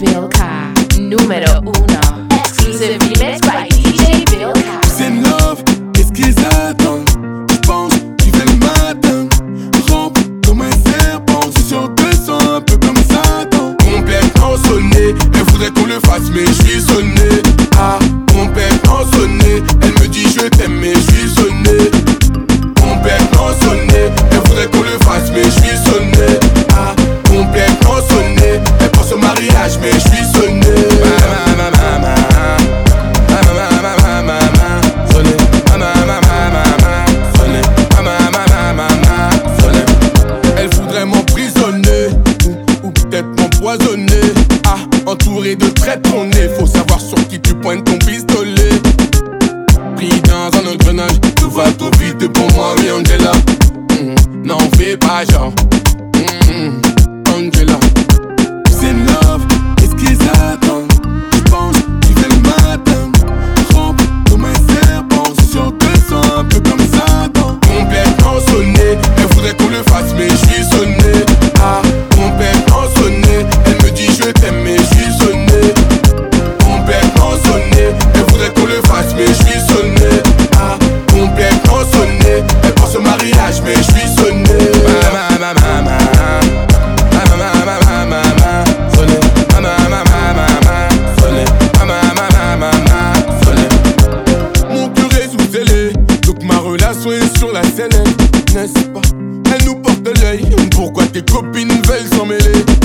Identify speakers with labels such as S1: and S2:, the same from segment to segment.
S1: Bill K, numero uno. Exclusive remix by DJ Bill C'est love, qu'est-ce qu'ils attendent? Je pense, tu fais le matin. Rampe comme un serpent, je suis sur deux un peu comme Satan. Complètement sonné, elle voudrait qu'on le fasse, mais je suis sonné. Ah, complètement sonné, elle me dit je t'aime, mais je suis sonné. Complètement sonné, elle voudrait qu'on le fasse, mais je suis sonné. Ah, entouré de traîtres, on est. Faut savoir sur qui tu pointes ton pistolet. Pris dans un engrenage, tout va trop vite pour moi, oui, Angela. Hum, hum. N'en fais pas, genre. Hum, Angela. mais je suis sonné. Ah, complètement sonné. Elle pense au mariage, mais je suis sonné. Ma, ma, ma, ma, Sur la scène, n'est-ce pas? Elle nous porte l'œil. Pourquoi tes copines veulent s'en mêler?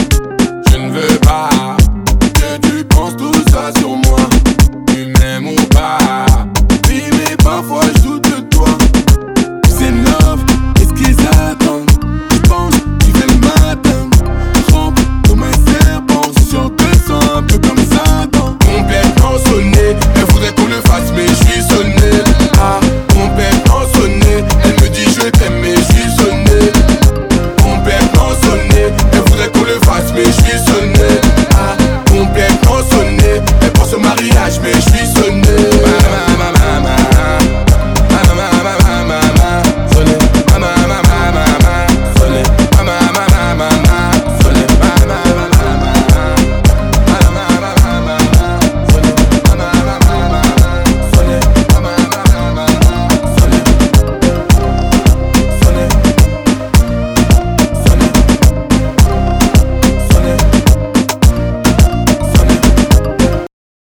S1: streets